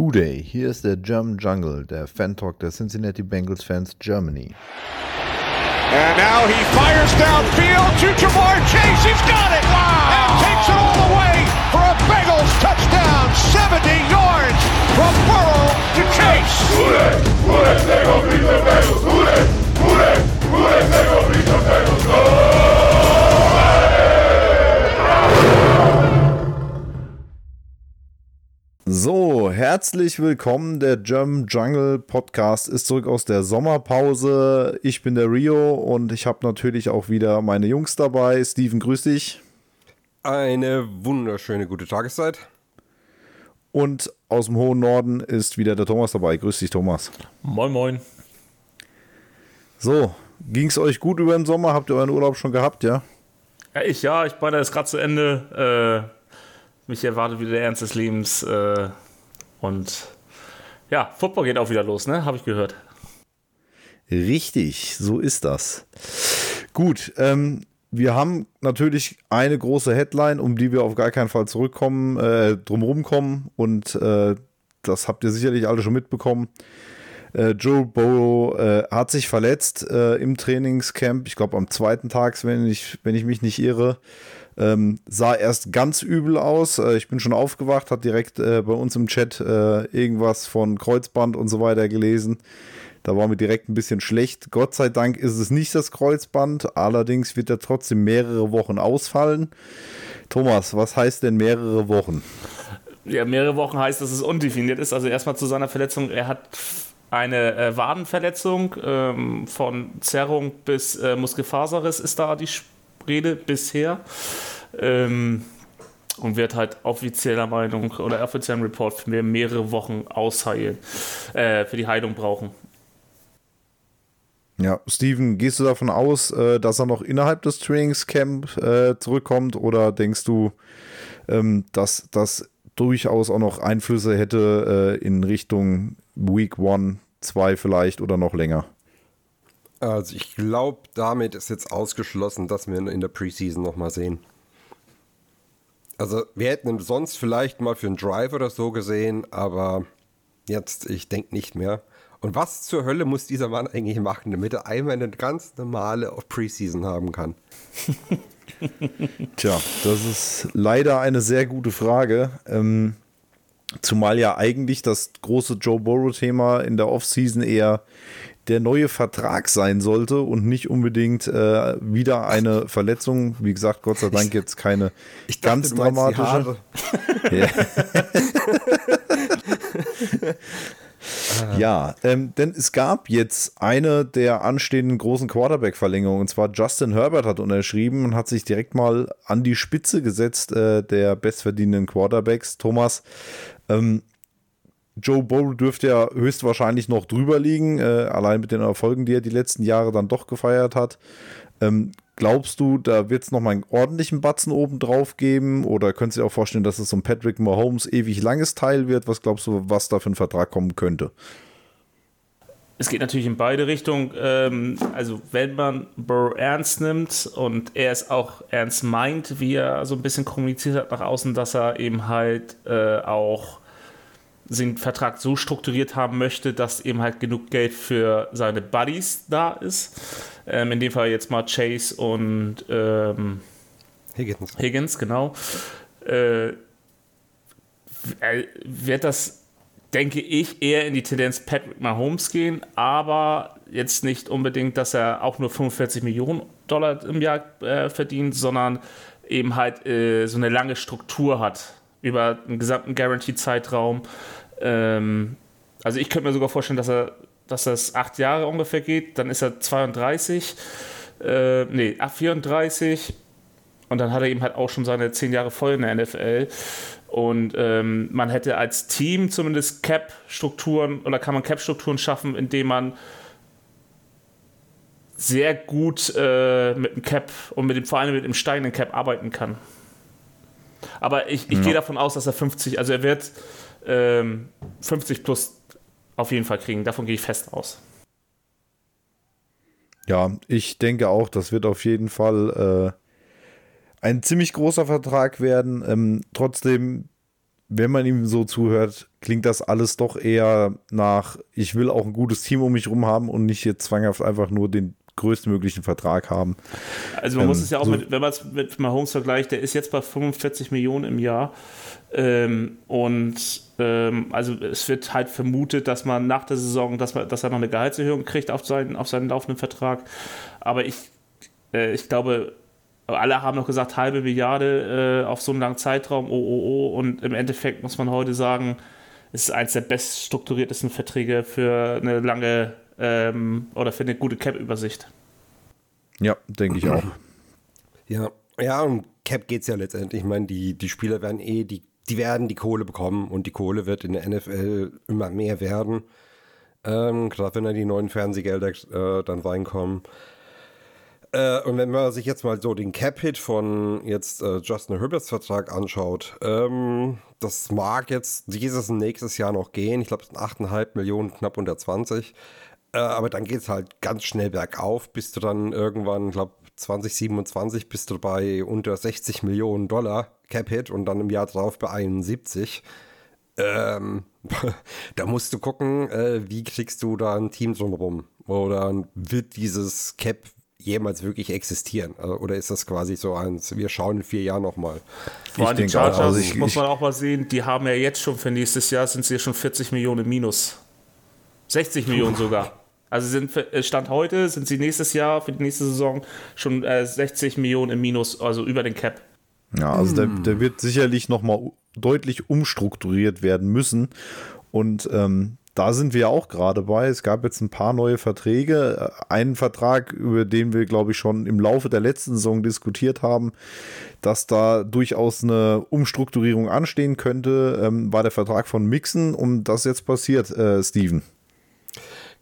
Hooday, hier ist der German Jungle, der Fan-Talk der Cincinnati Bengals Fans Germany. And now he fires downfield to Jamar Chase. He's got it! Wow! And takes it all the way for a Bengals touchdown. 70 yards from Burrow to Chase. Hooday! Hooday! They go beat the Bengals! Hooday! Hooday! Hooday! They go beat the Bengals! Go! So, herzlich willkommen. Der German Jungle Podcast ist zurück aus der Sommerpause. Ich bin der Rio und ich habe natürlich auch wieder meine Jungs dabei. Steven, grüß dich. Eine wunderschöne gute Tageszeit. Und aus dem hohen Norden ist wieder der Thomas dabei. Grüß dich, Thomas. Moin, moin. So, ging es euch gut über den Sommer? Habt ihr euren Urlaub schon gehabt, ja? Ja, ich ja, ich meine, ist gerade zu Ende. Äh, mich erwartet wieder der Ernst des Lebens. Äh, und ja, Football geht auch wieder los, ne? Habe ich gehört. Richtig, so ist das. Gut, ähm, wir haben natürlich eine große Headline, um die wir auf gar keinen Fall zurückkommen, äh, drumherum kommen. Und äh, das habt ihr sicherlich alle schon mitbekommen. Äh, Joe Burrow äh, hat sich verletzt äh, im Trainingscamp. Ich glaube am zweiten Tag, wenn ich, wenn ich mich nicht irre. Ähm, sah erst ganz übel aus. Äh, ich bin schon aufgewacht, hat direkt äh, bei uns im Chat äh, irgendwas von Kreuzband und so weiter gelesen. Da war mir direkt ein bisschen schlecht. Gott sei Dank ist es nicht das Kreuzband. Allerdings wird er trotzdem mehrere Wochen ausfallen. Thomas, was heißt denn mehrere Wochen? Ja, mehrere Wochen heißt, dass es undefiniert ist. Also erstmal zu seiner Verletzung. Er hat eine äh, Wadenverletzung ähm, von Zerrung bis äh, Muskelfaserriss ist da die Rede bisher. Ähm, und wird halt offizieller Meinung oder offiziellen Report für mehrere Wochen ausheilen, äh, für die Heilung brauchen. Ja, Steven, gehst du davon aus, äh, dass er noch innerhalb des Trainingscamp äh, zurückkommt oder denkst du, ähm, dass das durchaus auch noch Einflüsse hätte äh, in Richtung Week 1, 2 vielleicht oder noch länger? Also ich glaube, damit ist jetzt ausgeschlossen, dass wir ihn in der Preseason nochmal sehen. Also wir hätten ihn sonst vielleicht mal für einen Drive oder so gesehen, aber jetzt, ich denke nicht mehr. Und was zur Hölle muss dieser Mann eigentlich machen, damit er einmal eine ganz normale Preseason haben kann? Tja, das ist leider eine sehr gute Frage. Ähm, zumal ja eigentlich das große Joe Burrow-Thema in der Offseason eher der neue Vertrag sein sollte und nicht unbedingt äh, wieder eine Verletzung. Wie gesagt, Gott sei Dank jetzt keine ich dachte, ganz dramatische. Ja. ja, ähm, denn es gab jetzt eine der anstehenden großen Quarterback-Verlängerungen. Und zwar Justin Herbert hat unterschrieben und hat sich direkt mal an die Spitze gesetzt äh, der bestverdienenden Quarterbacks. Thomas, ähm, Joe Burrow dürfte ja höchstwahrscheinlich noch drüber liegen, äh, allein mit den Erfolgen, die er die letzten Jahre dann doch gefeiert hat. Ähm, glaubst du, da wird es nochmal einen ordentlichen Batzen oben drauf geben? Oder könntest du dir auch vorstellen, dass es so ein Patrick Mahomes ewig langes Teil wird? Was glaubst du, was da für ein Vertrag kommen könnte? Es geht natürlich in beide Richtungen. Ähm, also, wenn man Burrow ernst nimmt und er es auch ernst meint, wie er so ein bisschen kommuniziert hat nach außen, dass er eben halt äh, auch den Vertrag so strukturiert haben möchte, dass eben halt genug Geld für seine Buddies da ist. Ähm, in dem Fall jetzt mal Chase und ähm, Higgins. Higgins, genau. Äh, wird das, denke ich, eher in die Tendenz Patrick Mahomes gehen, aber jetzt nicht unbedingt, dass er auch nur 45 Millionen Dollar im Jahr äh, verdient, sondern eben halt äh, so eine lange Struktur hat über einen gesamten Guarantee-Zeitraum ähm, also ich könnte mir sogar vorstellen, dass er, dass das acht Jahre ungefähr geht. Dann ist er 32, äh, nee, 34 und dann hat er eben halt auch schon seine zehn Jahre voll in der NFL. Und ähm, man hätte als Team zumindest Cap-Strukturen oder kann man Cap-Strukturen schaffen, indem man sehr gut äh, mit dem Cap und mit dem, vor allem mit dem steigenden Cap arbeiten kann. Aber ich, ich ja. gehe davon aus, dass er 50, also er wird ähm, 50 plus auf jeden Fall kriegen. Davon gehe ich fest aus. Ja, ich denke auch, das wird auf jeden Fall äh, ein ziemlich großer Vertrag werden. Ähm, trotzdem wenn man ihm so zuhört, klingt das alles doch eher nach, ich will auch ein gutes Team um mich rum haben und nicht jetzt zwanghaft einfach nur den größtmöglichen Vertrag haben. Also man Ähm, muss es ja auch, so- mit, wenn man es mit Mahomes vergleicht, der ist jetzt bei 45 Millionen im Jahr. Ähm, und ähm, also es wird halt vermutet, dass man nach der Saison, dass, man, dass er noch eine Gehaltserhöhung kriegt auf seinen, auf seinen laufenden Vertrag. Aber ich, äh, ich glaube, alle haben noch gesagt, halbe Milliarde äh, auf so einen langen Zeitraum, oh, oh, oh. Und im Endeffekt muss man heute sagen, es ist eins der beststrukturiertesten Verträge für eine lange ähm, oder für eine gute Cap-Übersicht. Ja, denke ich auch. Ja, ja, um Cap geht es ja letztendlich. Ich meine, die, die Spieler werden eh, die, die werden die Kohle bekommen und die Kohle wird in der NFL immer mehr werden. Ähm, Gerade wenn da die neuen Fernsehgelder äh, dann reinkommen. Äh, und wenn man sich jetzt mal so den Cap-Hit von jetzt äh, Justin Herberts Vertrag anschaut, ähm, das mag jetzt dieses und nächstes Jahr noch gehen. Ich glaube, es sind 8,5 Millionen, knapp unter 20. Äh, aber dann geht es halt ganz schnell bergauf, bis du dann irgendwann, ich glaube, 2027 bist du bei unter 60 Millionen Dollar Cap-Hit und dann im Jahr drauf bei 71. Ähm, da musst du gucken, äh, wie kriegst du da ein Team drumherum? Oder wird dieses Cap jemals wirklich existieren? Äh, Oder ist das quasi so eins, wir schauen in vier Jahren nochmal? Vor allem die. Chargers, Also ich- muss man auch mal sehen, die haben ja jetzt schon für nächstes Jahr sind sie schon 40 Millionen im minus. 60 Millionen sogar. Also sind für- äh, Stand heute sind sie nächstes Jahr für die nächste Saison schon äh, 60 Millionen im Minus, also über den Cap. Ja, also der, der wird sicherlich nochmal deutlich umstrukturiert werden müssen. Und ähm, da sind wir auch gerade bei. Es gab jetzt ein paar neue Verträge. Äh, Einen Vertrag, über den wir, glaube ich, schon im Laufe der letzten Saison diskutiert haben, dass da durchaus eine Umstrukturierung anstehen könnte, ähm, war der Vertrag von Mixon. Und das ist jetzt passiert, äh, Steven.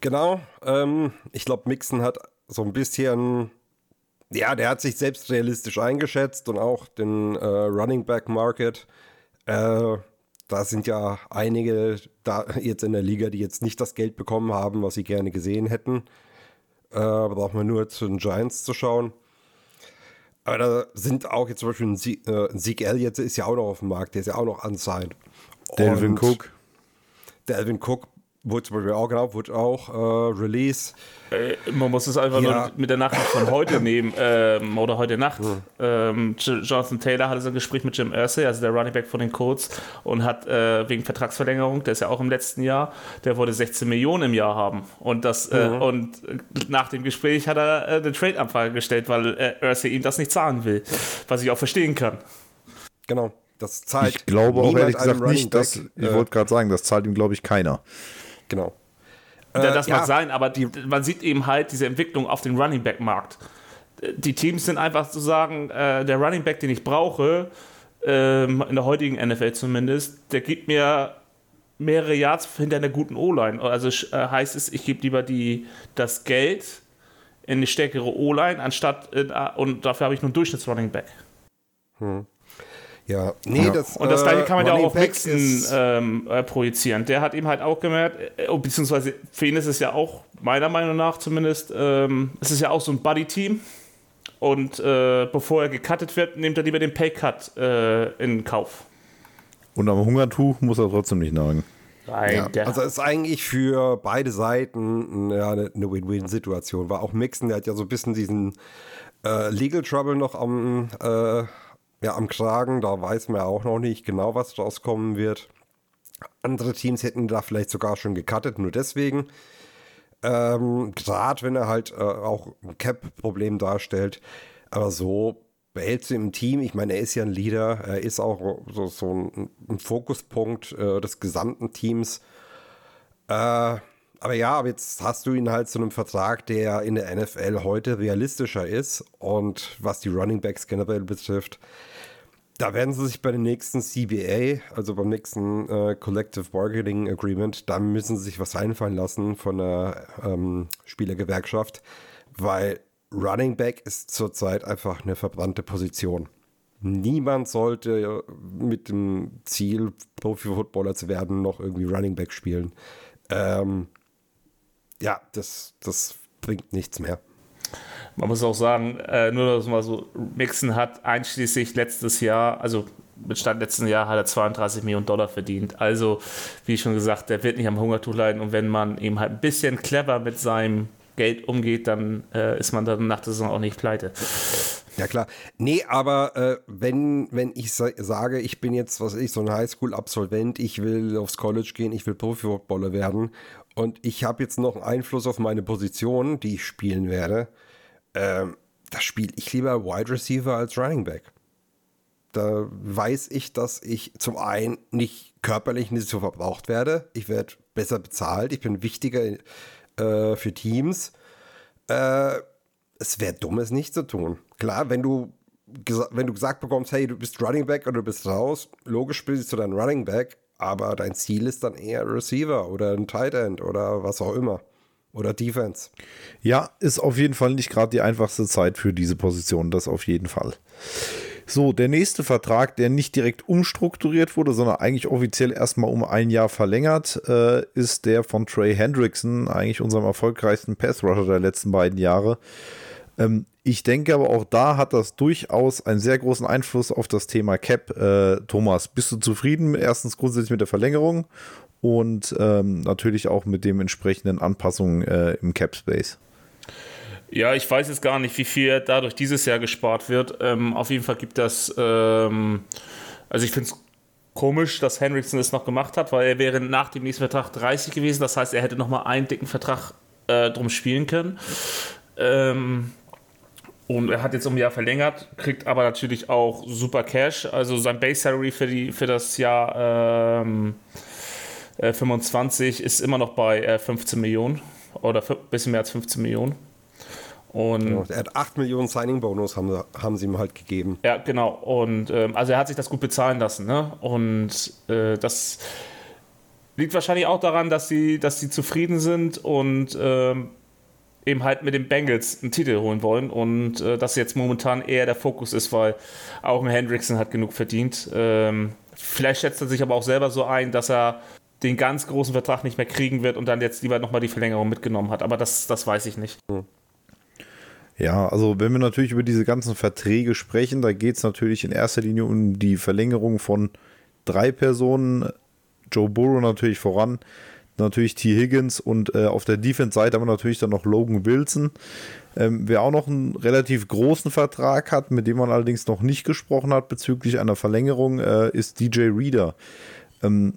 Genau, ähm, ich glaube, Mixon hat so ein bisschen, ja, der hat sich selbst realistisch eingeschätzt und auch den äh, Running Back Market. Äh, da sind ja einige da jetzt in der Liga, die jetzt nicht das Geld bekommen haben, was sie gerne gesehen hätten. Äh, braucht man nur zu den Giants zu schauen. Aber da sind auch jetzt zum Beispiel ein Sie äh, Elliott ist ja auch noch auf dem Markt, der ist ja auch noch unsigned. Delvin Cook. Delvin Cook wurde zum Beispiel auch, genau, wurde auch äh, Release. Äh, man muss es einfach Ja. nur mit der Nachricht von heute nehmen ähm, oder heute Nacht. Ähm, J- Jonathan Taylor hatte so ein Gespräch mit Jim Irsay, also der Running Back von den Colts, und hat äh, wegen Vertragsverlängerung, der ist ja auch im letzten Jahr, der wollte 16 Millionen im Jahr haben. Und das äh, und äh, nach dem Gespräch hat er äh, eine Trade-Anfrage gestellt, weil äh, Irsay ihm das nicht zahlen will, was ich auch verstehen kann. Genau. Das zahlt. Ich glaube auch ehrlich gesagt nicht, dass, ich äh, wollte gerade sagen, das zahlt ihm, glaube ich, keiner. Genau. Ja, Äh, das ja. mag sein, aber die, man sieht eben halt diese Entwicklung auf dem Running Back Markt. Die Teams sind einfach zu sagen, äh, der Running Back, den ich brauche, ähm, in der heutigen NFL zumindest, der gibt mir mehrere Yards hinter einer guten O-Line. Also äh, heißt es, ich gebe lieber die, das Geld in eine stärkere O-Line, anstatt in, äh, und dafür habe ich nur einen Durchschnitts-Running Back. Ja, nee, Ja. das. Und das äh, gleiche kann man ja auch Running auf ist- ähm, äh, projizieren. Der hat eben halt auch gemerkt, äh, oh, beziehungsweise für ihn ist es ja auch, meiner Meinung nach zumindest, ähm, es ist ja auch so ein Buddy-Team. Und äh, bevor er gecuttet wird, nimmt er lieber den Pay-Cut äh, in Kauf. Und am Hungertuch muss er trotzdem nicht nagen. Nein, Ja, der, also es ist eigentlich für beide Seiten ja, eine Win-Win-Situation. War auch Mixon, der hat ja so ein bisschen diesen äh, Legal Trouble noch am, äh, ja, am Kragen. Da weiß man ja auch noch nicht genau, was rauskommen wird. Andere Teams hätten da vielleicht sogar schon gecuttet, nur deswegen. Ähm, Gerade wenn er halt äh, auch ein Cap-Problem darstellt. Aber so behältst du im Team. Ich meine, er ist ja ein Leader. Er ist auch so, so ein, ein Fokuspunkt äh, des gesamten Teams. Äh, aber ja, aber jetzt hast du ihn halt zu einem Vertrag, der in der NFL heute realistischer ist. Und was die Running Backs generell betrifft, da werden sie sich bei dem nächsten CBA, also beim nächsten äh, Collective Bargaining Agreement, da müssen sie sich was einfallen lassen von der ähm, Spielergewerkschaft, weil Running Back ist zurzeit einfach eine verbrannte Position. Niemand sollte mit dem Ziel, Profi-Footballer zu werden, noch irgendwie Running Back spielen. Ähm, ja, das, das bringt nichts mehr. man muss auch sagen, äh, nur dass mal so, Mixon hat einschließlich letztes Jahr, also mit Stand letzten Jahr hat er 32 Millionen Dollar verdient. Also, wie schon gesagt, der wird nicht am Hungertuch leiden. Und wenn man eben halt ein bisschen clever mit seinem Geld umgeht, dann äh, ist man dann nach der Saison auch nicht pleite. Ja klar. Nee, aber äh, wenn, wenn ich sa sage, ich bin jetzt, was ich, so ein Highschool-Absolvent, ich will aufs College gehen, ich will Profi-Footballer werden und ich habe jetzt noch einen Einfluss auf meine Position, die ich spielen werde, ähm, da spiele ich lieber Wide Receiver als Running Back. Da weiß ich, dass ich zum einen nicht körperlich nicht so verbraucht werde. Ich werde besser bezahlt. Ich bin wichtiger äh, für Teams. Äh, es wäre dumm, es nicht zu tun. Klar, wenn du, wenn du gesagt bekommst, hey, du bist Running Back oder du bist raus, logisch spielst du dann Running Back, aber dein Ziel ist dann eher Receiver oder ein Tight End oder was auch immer. Oder Defense. Ja, ist auf jeden Fall nicht gerade die einfachste Zeit für diese Position, das auf jeden Fall. So, der nächste Vertrag, der nicht direkt umstrukturiert wurde, sondern eigentlich offiziell erstmal um ein Jahr verlängert, äh, ist der von Trey Hendrickson, eigentlich unserem erfolgreichsten Pass-Rusher der letzten beiden Jahre. Ähm, ich denke aber auch da hat das durchaus einen sehr großen Einfluss auf das Thema Cap. Äh, Thomas, bist du zufrieden? Erstens grundsätzlich mit der Verlängerung und ähm, natürlich auch mit den entsprechenden Anpassungen äh, im Cap Space. Ja, ich weiß jetzt gar nicht, wie viel dadurch dieses Jahr gespart wird. Ähm, auf jeden Fall gibt das, ähm, also ich finde es komisch, dass Henriksen es noch gemacht hat, weil er wäre nach dem nächsten Vertrag 30 gewesen. Das heißt, er hätte noch mal einen dicken Vertrag äh, drum spielen können. Ähm, und er hat jetzt um ein Jahr verlängert, kriegt aber natürlich auch super Cash. Also sein Base Salary für, die, für das Jahr ähm, äh, 25 ist immer noch bei äh, 15 Millionen oder ein bisschen mehr als 15 Millionen. Und ja, er hat 8 Millionen Signing-Bonus, haben, haben sie ihm halt gegeben. Ja, genau. Und ähm, also er hat sich das gut bezahlen lassen. Ne? Und äh, das liegt wahrscheinlich auch daran, dass sie, dass sie zufrieden sind und ähm, eben halt mit den Bengals einen Titel holen wollen. Und äh, das jetzt momentan eher der Fokus ist, weil auch ein Hendrickson hat genug verdient. Ähm, vielleicht schätzt er sich aber auch selber so ein, dass er den ganz großen Vertrag nicht mehr kriegen wird und dann jetzt lieber nochmal die Verlängerung mitgenommen hat. Aber das, das weiß ich nicht. Hm. Ja, also wenn wir natürlich über diese ganzen Verträge sprechen, da geht es natürlich in erster Linie um die Verlängerung von drei Personen. Joe Burrow natürlich voran, natürlich T. Higgins und äh, auf der Defense-Seite haben wir natürlich dann noch Logan Wilson. Ähm, wer auch noch einen relativ großen Vertrag hat, mit dem man allerdings noch nicht gesprochen hat bezüglich einer Verlängerung, äh, ist DJ Reader. Ähm,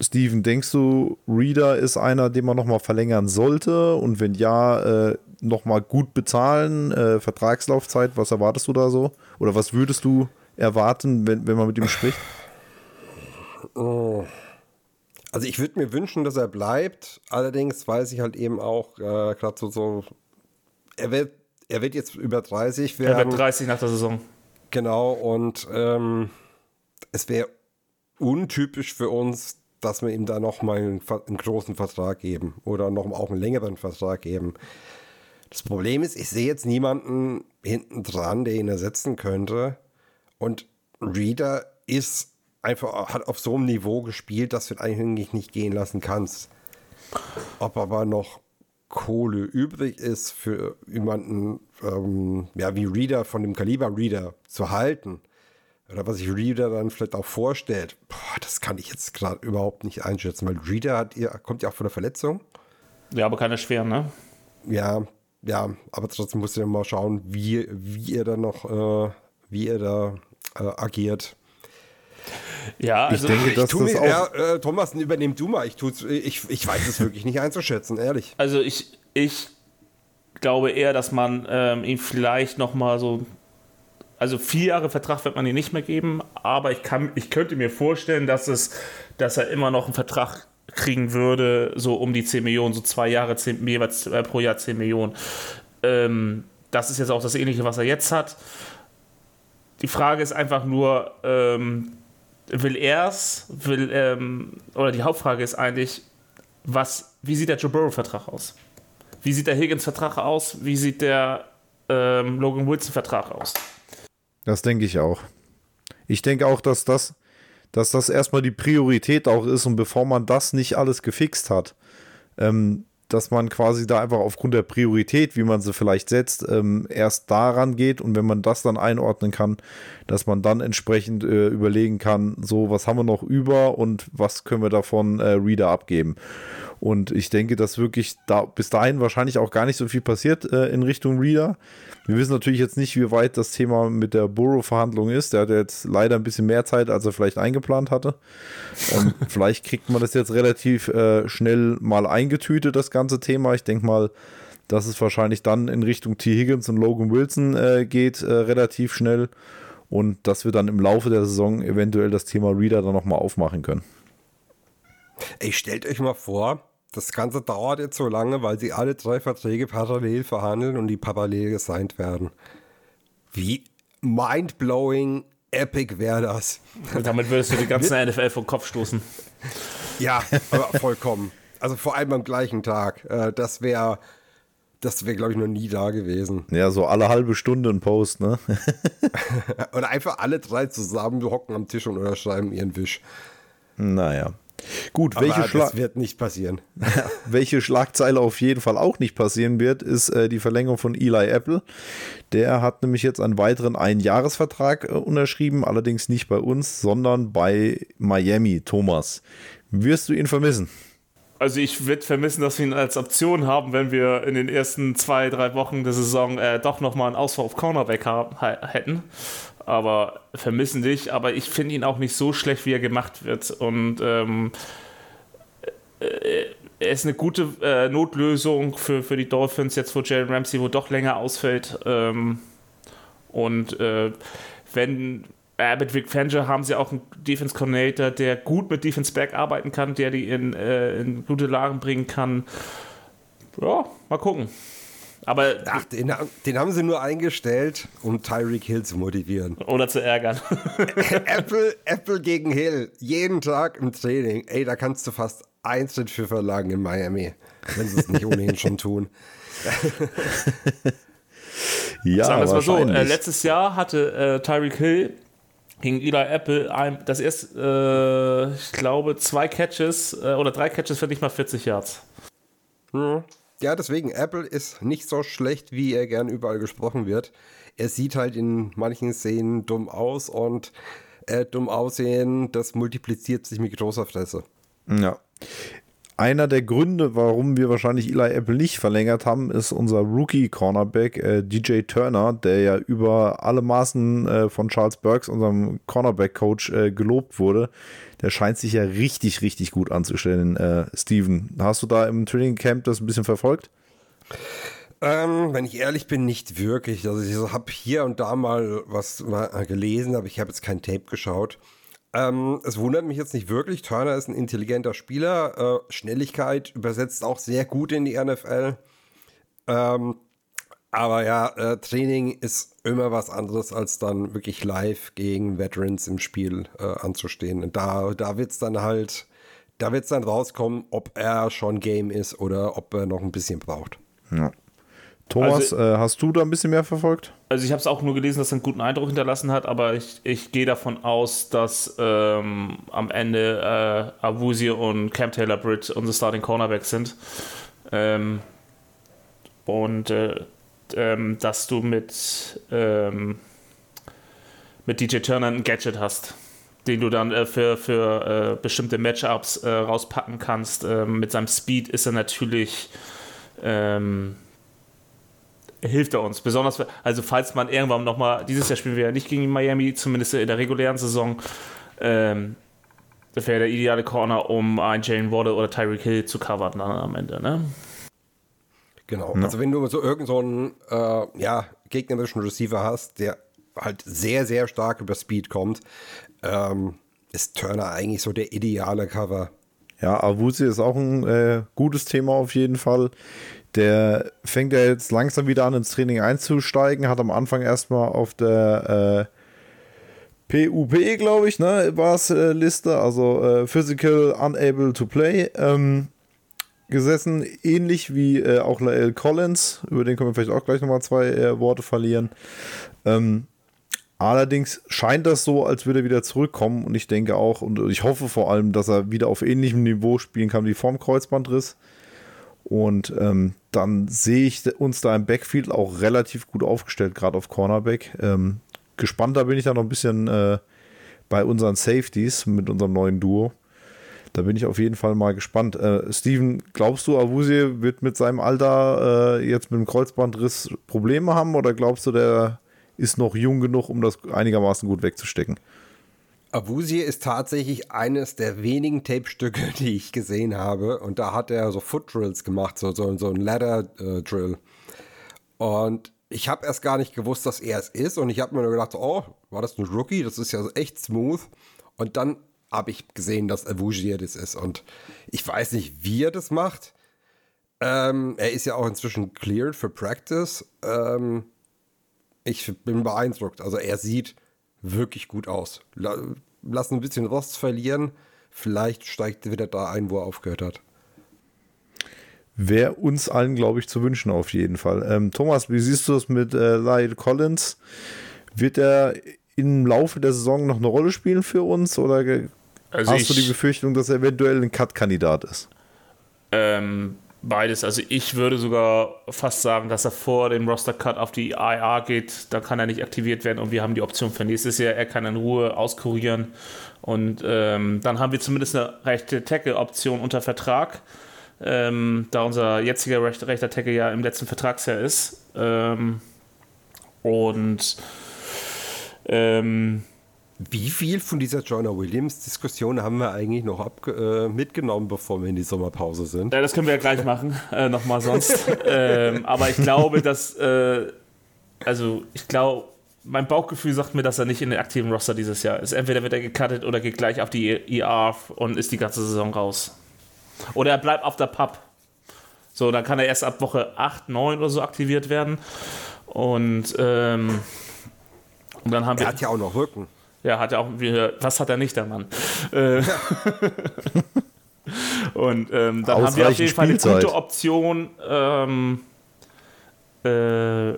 Steven, denkst du, Reader ist einer, den man nochmal verlängern sollte? Und wenn ja, äh, nochmal gut bezahlen? Äh, Vertragslaufzeit, was erwartest du da so? Oder was würdest du erwarten, wenn, wenn man mit ihm spricht? Oh. Also ich würde mir wünschen, dass er bleibt. Allerdings weiß ich halt eben auch, äh, gerade so, so, er wird, er wird jetzt über 30 werden. Er wird 30 nach der Saison. Genau, und ähm, es wäre untypisch für uns, dass wir ihm da nochmal einen, einen großen Vertrag geben oder noch auch einen längeren Vertrag geben. Das Problem ist, ich sehe jetzt niemanden hinten dran, der ihn ersetzen könnte. Und Reader ist einfach, hat auf so einem Niveau gespielt, dass du ihn eigentlich nicht gehen lassen kannst. Ob aber noch Kohle übrig ist für jemanden, ähm, ja, wie Reader von dem Kaliber Reader zu halten, oder was sich Reader dann vielleicht auch vorstellt, boah, das kann ich jetzt gerade überhaupt nicht einschätzen, weil Reader hat, kommt ja auch von der Verletzung. Ja, aber keine schweren, ne? Ja, ja, aber trotzdem muss ihr mal schauen, wie, wie er da noch, äh, wie er da äh, agiert. Ja, also ich denke, dass ich das mir, auch ja, äh, Thomas, übernimm du mal. Ich, ich, ich weiß es wirklich nicht einzuschätzen, ehrlich. Also ich, ich glaube eher, dass man ähm, ihm vielleicht noch mal so also vier Jahre Vertrag wird man ihm nicht mehr geben, aber ich, kann, ich könnte mir vorstellen, dass, es, dass er immer noch einen Vertrag kriegen würde, so um die 10 Millionen, so zwei Jahre, 10, jeweils äh, pro Jahr 10 Millionen. Ähm, das ist jetzt auch das Ähnliche, was er jetzt hat. Die Frage ist einfach nur, ähm, will er es? Will, ähm, oder die Hauptfrage ist eigentlich, was, wie sieht der Joe Burrow-Vertrag aus? Wie sieht der Higgins-Vertrag aus? Wie sieht der ähm, Logan Wilson-Vertrag aus? Das denke ich auch. Ich denke auch, dass das dass das erstmal die Priorität auch ist und bevor man das nicht alles gefixt hat, ähm, dass man quasi da einfach aufgrund der Priorität, wie man sie vielleicht setzt, ähm, erst daran geht und wenn man das dann einordnen kann, dass man dann entsprechend äh, überlegen kann, so was haben wir noch über und was können wir davon äh, Reader abgeben. Und ich denke, dass wirklich da bis dahin wahrscheinlich auch gar nicht so viel passiert äh, in Richtung Reader. Wir wissen natürlich jetzt nicht, wie weit das Thema mit der Burrow-Verhandlung ist. Der hat jetzt leider ein bisschen mehr Zeit, als er vielleicht eingeplant hatte. Ähm, vielleicht kriegt man das jetzt relativ äh, schnell mal eingetütet, das ganze Thema. Ich denke mal, dass es wahrscheinlich dann in Richtung T. Higgins und Logan Wilson äh, geht, äh, relativ schnell. Und dass wir dann im Laufe der Saison eventuell das Thema Reader dann nochmal aufmachen können. Ey, stellt euch mal vor, das Ganze dauert jetzt so lange, weil sie alle drei Verträge parallel verhandeln und die parallel gesigned werden. Wie mindblowing epic wäre das? Und damit würdest du die ganze NFL vom Kopf stoßen. Ja, aber vollkommen. Also vor allem am gleichen Tag. Äh, Das wäre, das wäre, glaube ich, noch nie da gewesen. Ja, so alle halbe Stunde ein Post, ne? Oder einfach alle drei zusammen hocken am Tisch und unterschreiben ihren Wisch. naja. Gut, Aber welche, Schla das wird nicht passieren. welche Schlagzeile auf jeden Fall auch nicht passieren wird, ist äh, die Verlängerung von Eli Apple. Der hat nämlich jetzt einen weiteren Einjahresvertrag äh, unterschrieben, allerdings nicht bei uns, sondern bei Miami. Thomas, wirst du ihn vermissen? Also ich würde vermissen, dass wir ihn als Option haben, wenn wir in den ersten zwei, drei Wochen der Saison äh, doch nochmal einen Ausfall auf Cornerback haben, hätten. Aber vermissen dich. Aber ich finde ihn auch nicht so schlecht, wie er gemacht wird. Und ähm, äh, er ist eine gute äh, Notlösung für, für die Dolphins, jetzt wo Jalen Ramsey wo doch länger ausfällt. Ähm, und äh, wenn äh, mit Vic Fangio haben sie auch einen Defense Coordinator, der gut mit Defense Back arbeiten kann, der die in, äh, in gute Lagen bringen kann. Ja, mal gucken. Aber Ach, den, den haben sie nur eingestellt, um Tyreek Hill zu motivieren. oder zu ärgern. Apple, Apple gegen Hill, jeden Tag im Training. Ey, da kannst du fast Eintritt für verlangen in Miami, wenn sie es nicht ohnehin schon tun. Ja, Sagen wir es mal so, äh, wahrscheinlich. letztes Jahr hatte äh, Tyreek Hill gegen Eli Apple ein, das erste, äh, ich glaube, zwei Catches äh, oder drei Catches für nicht mal 40 Yards. Ja, deswegen, Apple ist nicht so schlecht, wie er gern überall gesprochen wird. Er sieht halt in manchen Szenen dumm aus und äh, dumm aussehen, das multipliziert sich mit großer Fresse. Ja. Einer der Gründe, warum wir wahrscheinlich Eli Apple nicht verlängert haben, ist unser Rookie-Cornerback äh, DJ Turner, der ja über alle Maßen äh, von Charles Burks, unserem Cornerback-Coach, äh, gelobt wurde. Der scheint sich ja richtig, richtig gut anzustellen. Äh, Steven, hast du da im Training Camp das ein bisschen verfolgt? Ähm, wenn ich ehrlich bin, nicht wirklich. Also ich habe hier und da mal was mal gelesen, aber ich habe jetzt kein Tape geschaut. Ähm, es wundert mich jetzt nicht wirklich. Turner ist ein intelligenter Spieler. Äh, Schnelligkeit übersetzt auch sehr gut in die NFL. Ähm, aber ja, äh, Training ist immer was anderes, als dann wirklich live gegen Veterans im Spiel äh, anzustehen. Und da, da wird es dann halt, da wird es dann rauskommen, ob er schon Game ist oder ob er noch ein bisschen braucht. Ja. Thomas, Also- äh, hast du da ein bisschen mehr verfolgt? Also ich habe es auch nur gelesen, dass er einen guten Eindruck hinterlassen hat, aber ich, ich gehe davon aus, dass ähm, am Ende äh, Awuzie und Cam Taylor Britt unsere Starting Cornerbacks sind. Ähm, und äh, ähm, dass du mit, ähm, mit DJ Turner ein Gadget hast, den du dann äh, für, für äh, bestimmte Matchups äh, rauspacken kannst. Ähm, mit seinem Speed ist er natürlich ähm, hilft er uns. Besonders, also falls man irgendwann nochmal, dieses Jahr spielen wir ja nicht gegen Miami, zumindest in der regulären Saison, ähm, das wäre der ideale Corner, um einen Jalen Waddle oder Tyreek Hill zu covern dann am Ende, ne? Genau. Also wenn du so irgend so einen äh, ja, gegnerischen Receiver hast, der halt sehr, sehr stark über Speed kommt, ähm, ist Turner eigentlich so der ideale Cover. Ja, Awuzi ist auch ein äh, gutes Thema auf jeden Fall. Der fängt ja jetzt langsam wieder an, ins Training einzusteigen, hat am Anfang erstmal auf der äh, PUP, glaube ich, ne, war es äh, Liste, also äh, Physical Unable to Play, ähm, gesessen, ähnlich wie äh, auch Lael Collins, über den können wir vielleicht auch gleich nochmal zwei äh, Worte verlieren. Ähm, Allerdings scheint das so, als würde er wieder zurückkommen und ich denke auch und ich hoffe vor allem, dass er wieder auf ähnlichem Niveau spielen kann wie vorm Kreuzbandriss. Und ähm, dann sehe ich uns da im Backfield auch relativ gut aufgestellt, gerade auf Cornerback. Ähm, gespannter bin ich da noch ein bisschen äh, bei unseren Safeties mit unserem neuen Duo. Da bin ich auf jeden Fall mal gespannt. Äh, Steven, glaubst du, Avusie wird mit seinem Alter äh, jetzt mit dem Kreuzbandriss Probleme haben oder glaubst du, der ist noch jung genug, um das einigermaßen gut wegzustecken? Avusie ist tatsächlich eines der wenigen Tape-Stücke, die ich gesehen habe. Und da hat er so Foot-Drills gemacht, so, so, so ein Ladder-Drill. Und ich habe erst gar nicht gewusst, dass er es ist. Und ich habe mir nur gedacht, oh, war das ein Rookie? Das ist ja echt smooth. Und dann habe ich gesehen, dass Avugier das ist. Und ich weiß nicht, wie er das macht. Ähm, er ist ja auch inzwischen cleared für Practice. Ähm, ich bin beeindruckt. Also er sieht wirklich gut aus. Lass ein bisschen Rost verlieren. Vielleicht steigt er wieder da ein, wo er aufgehört hat. Wäre uns allen, glaube ich, zu wünschen auf jeden Fall. Ähm, Thomas, wie siehst du das mit äh, Lyle Collins? Wird er im Laufe der Saison noch eine Rolle spielen für uns oder also Hast du die Befürchtung, dass er eventuell ein Cut-Kandidat ist? Ähm, beides. Also ich würde sogar fast sagen, dass er vor dem Roster-Cut auf die IR geht. Da kann er nicht aktiviert werden und wir haben die Option für nächstes Jahr. Er kann in Ruhe auskurieren. Und ähm, dann haben wir zumindest eine rechte Tackle-Option unter Vertrag. Ähm, da unser jetziger rechter Tackle ja im letzten Vertragsjahr ist. Ähm, und ähm, wie viel von dieser Jonah Williams-Diskussion haben wir eigentlich noch äh, mitgenommen, bevor wir in die Sommerpause sind? Ja, das können wir ja gleich machen, äh, nochmal sonst. ähm, aber ich glaube, dass, äh, also ich glaube, mein Bauchgefühl sagt mir, dass er nicht in den aktiven Roster dieses Jahr ist. Entweder wird er gecuttet oder geht gleich auf die IR und ist die ganze Saison raus. Oder er bleibt auf der Pub. So, dann kann er erst ab Woche 8, 9 oder so aktiviert werden. Und, ähm, und dann haben er wir. Er hat ja auch noch Rücken. Ja, hat er auch, was hat er nicht, der Mann? Äh, und ähm, dann haben wir auf jeden Fall eine gute Option ähm, äh,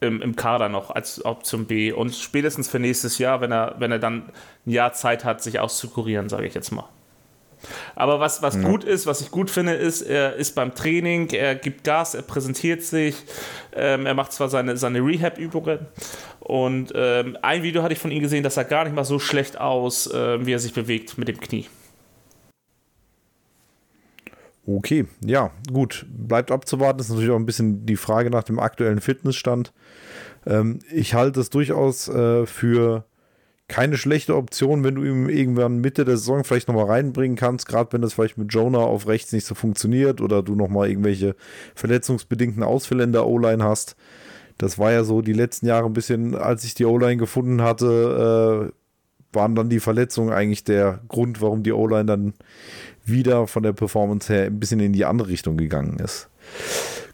im, im Kader noch als Option B. Und spätestens für nächstes Jahr, wenn er, wenn er dann ein Jahr Zeit hat, sich auszukurieren, sage ich jetzt mal. Aber was, was ja. gut ist, was ich gut finde, ist, er ist beim Training, er gibt Gas, er präsentiert sich, ähm, er macht zwar seine, seine Rehab-Übungen und ähm, ein Video hatte ich von ihm gesehen, das sah gar nicht mal so schlecht aus, äh, wie er sich bewegt mit dem Knie. Okay, ja, gut. Bleibt abzuwarten. Das ist natürlich auch ein bisschen die Frage nach dem aktuellen Fitnessstand. Ähm, ich halte es durchaus äh, für keine schlechte Option, wenn du ihm irgendwann Mitte der Saison vielleicht nochmal reinbringen kannst, gerade wenn das vielleicht mit Jonah auf rechts nicht so funktioniert oder du nochmal irgendwelche verletzungsbedingten Ausfälle in der O-Line hast. Das war ja so die letzten Jahre ein bisschen, als ich die O-Line gefunden hatte, äh, waren dann die Verletzungen eigentlich der Grund, warum die O-Line dann wieder von der Performance her ein bisschen in die andere Richtung gegangen ist.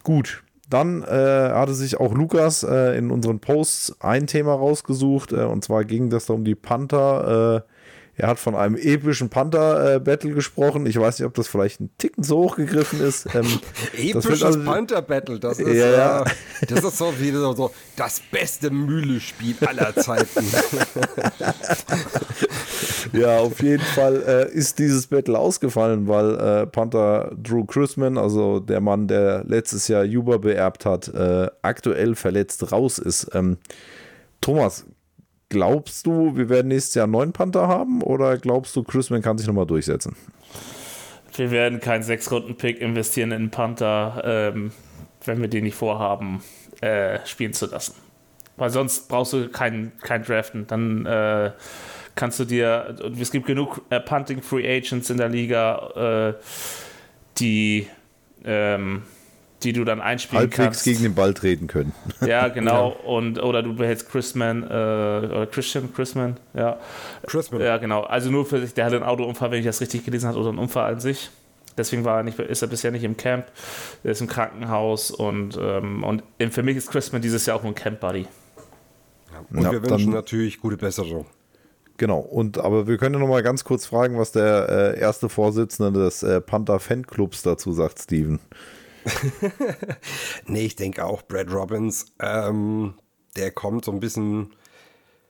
Gut, dann äh, hatte sich auch Lukas äh, in unseren Posts ein Thema rausgesucht, äh, und zwar ging das da um die Panther. Er hat von einem epischen Panther-Battle gesprochen. Ich weiß nicht, ob das vielleicht ein Ticken so hochgegriffen ist. Ähm, Episches also, Panther-Battle, das ist ja, ja. Äh, das ist so wie so das beste Mühle-Spiel aller Zeiten. ja, auf jeden Fall äh, ist dieses Battle ausgefallen, weil äh, Panther Drew Chrisman, also der Mann, der letztes Jahr Juba beerbt hat, äh, aktuell verletzt raus ist. Ähm, Thomas, glaubst du, wir werden nächstes Jahr einen neuen Panther haben oder glaubst du, Chrisman kann sich nochmal durchsetzen? Wir werden keinen Sechs-Runden-Pick investieren in einen Panther, ähm, wenn wir den nicht vorhaben, äh, spielen zu lassen. Weil sonst brauchst du keinen kein Draften. Dann äh, kannst du dir, es gibt genug äh, Punting Free Agents in der Liga, äh, die ähm, die du dann einspielen Halbwegs kannst. gegen den Ball treten können. Ja, genau. ja. Und, oder du behältst Chrisman, äh, oder Christian Chrisman, ja. Chrisman. Ja, genau. Also nur für sich, der hatte einen Autounfall, wenn ich das richtig gelesen habe, oder einen Unfall an sich. Deswegen war er nicht, ist er bisher nicht im Camp. Er ist im Krankenhaus und, ähm, und für mich ist Chrisman dieses Jahr auch ein Camp-Buddy. Ja. Und ja, wir wünschen natürlich gute Besserung. Genau, und aber wir können ja noch mal ganz kurz fragen, was der äh, erste Vorsitzende des äh, Panther Fanclubs dazu sagt, Steven. nee, ich denke auch Brad Robbins, ähm, der kommt so ein bisschen,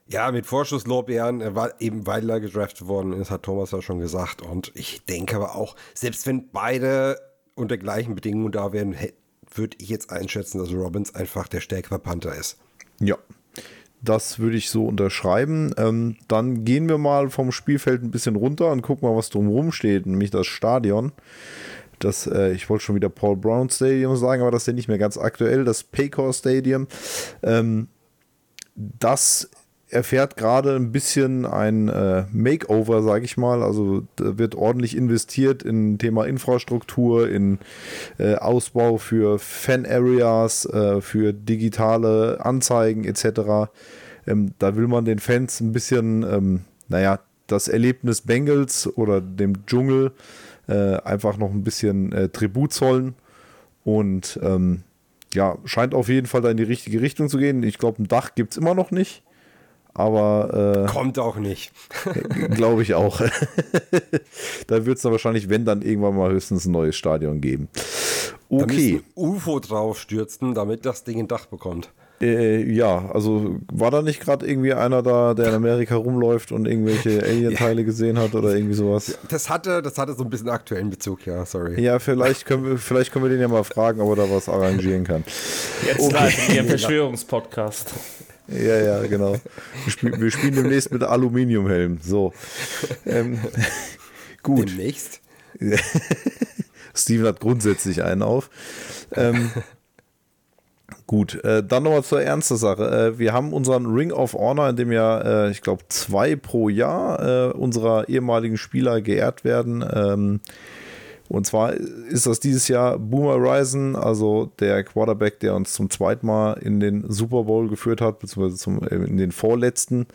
ja, mit Vorschusslorbeeren, er eben weil er gedraftet worden ist, hat Thomas ja schon gesagt. Und ich denke aber auch, selbst wenn beide unter gleichen Bedingungen da wären, würde ich jetzt einschätzen, dass Robbins einfach der stärkere Panther ist. Ja, das würde ich so unterschreiben. Ähm, dann gehen wir mal vom Spielfeld ein bisschen runter und gucken mal, was drumherum steht, nämlich das Stadion. Das, äh, ich wollte schon wieder Paul Brown Stadium sagen, aber das ist ja nicht mehr ganz aktuell, das Paycor Stadium. Ähm, das erfährt gerade ein bisschen ein äh, Makeover, sage ich mal. Also wird ordentlich investiert in Thema Infrastruktur, in äh, Ausbau für Fan-Areas, äh, für digitale Anzeigen etc. Ähm, da will man den Fans ein bisschen, ähm, naja, das Erlebnis Bengals oder dem Dschungel äh, einfach noch ein bisschen äh, Tribut zollen. Und ähm, ja, scheint auf jeden Fall da in die richtige Richtung zu gehen. Ich glaube, ein Dach gibt es immer noch nicht. Aber äh, kommt auch nicht. Glaube ich auch. da wird es dann wahrscheinlich, wenn dann irgendwann mal höchstens ein neues Stadion geben. Okay. Da UFO draufstürzen, damit das Ding ein Dach bekommt. Äh, ja, also war da nicht gerade irgendwie einer da, der in Amerika rumläuft und irgendwelche Alien-Teile ja. gesehen hat oder irgendwie sowas? Das hatte, das hatte so ein bisschen aktuellen Bezug, ja, sorry. Ja, vielleicht können wir, vielleicht können wir den ja mal fragen, ob er da was arrangieren kann. Jetzt okay. live in Ihrem Verschwörungspodcast. Ja, ja, genau. Wir, spiel, wir spielen demnächst mit Aluminiumhelm. So. Ähm, gut. Demnächst? Steven hat grundsätzlich einen auf. Ähm, gut, äh, dann nochmal zur ernsten Sache. Äh, wir haben unseren Ring of Honor, in dem ja, äh, ich glaube, zwei pro Jahr äh, unserer ehemaligen Spieler geehrt werden. Ähm, und zwar ist das dieses Jahr Boomer Ryzen, also der Quarterback, der uns zum zweiten Mal in den Super Bowl geführt hat, beziehungsweise zum, äh, in den vorletzten.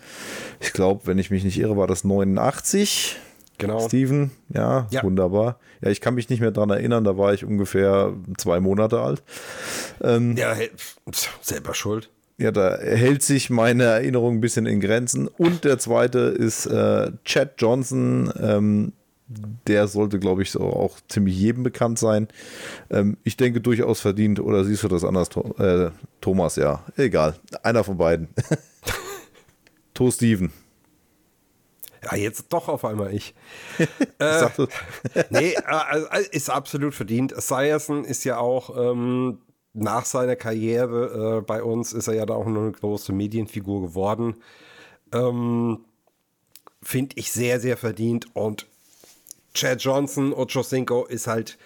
Ich glaube, wenn ich mich nicht irre, war das 89. Genau. Steven, ja, ja, wunderbar. Ja, ich kann mich nicht mehr daran erinnern, da war ich ungefähr zwei Monate alt. Ähm, ja, selber schuld. Ja, da hält sich meine Erinnerung ein bisschen in Grenzen. Und der zweite ist äh, Chad Johnson, ähm, der sollte, glaube ich, so auch ziemlich jedem bekannt sein. Ähm, ich denke durchaus verdient, oder siehst du das anders, äh, Thomas? Ja, egal. Einer von beiden. to Steven. Ja, jetzt doch auf einmal ich. äh, nee, äh, also, ist absolut verdient. Sayerson ist ja auch ähm, nach seiner Karriere äh, bei uns, ist er ja da auch eine große Medienfigur geworden. Ähm, Finde ich sehr, sehr verdient und Chad Johnson, Ocho Cinco ist halt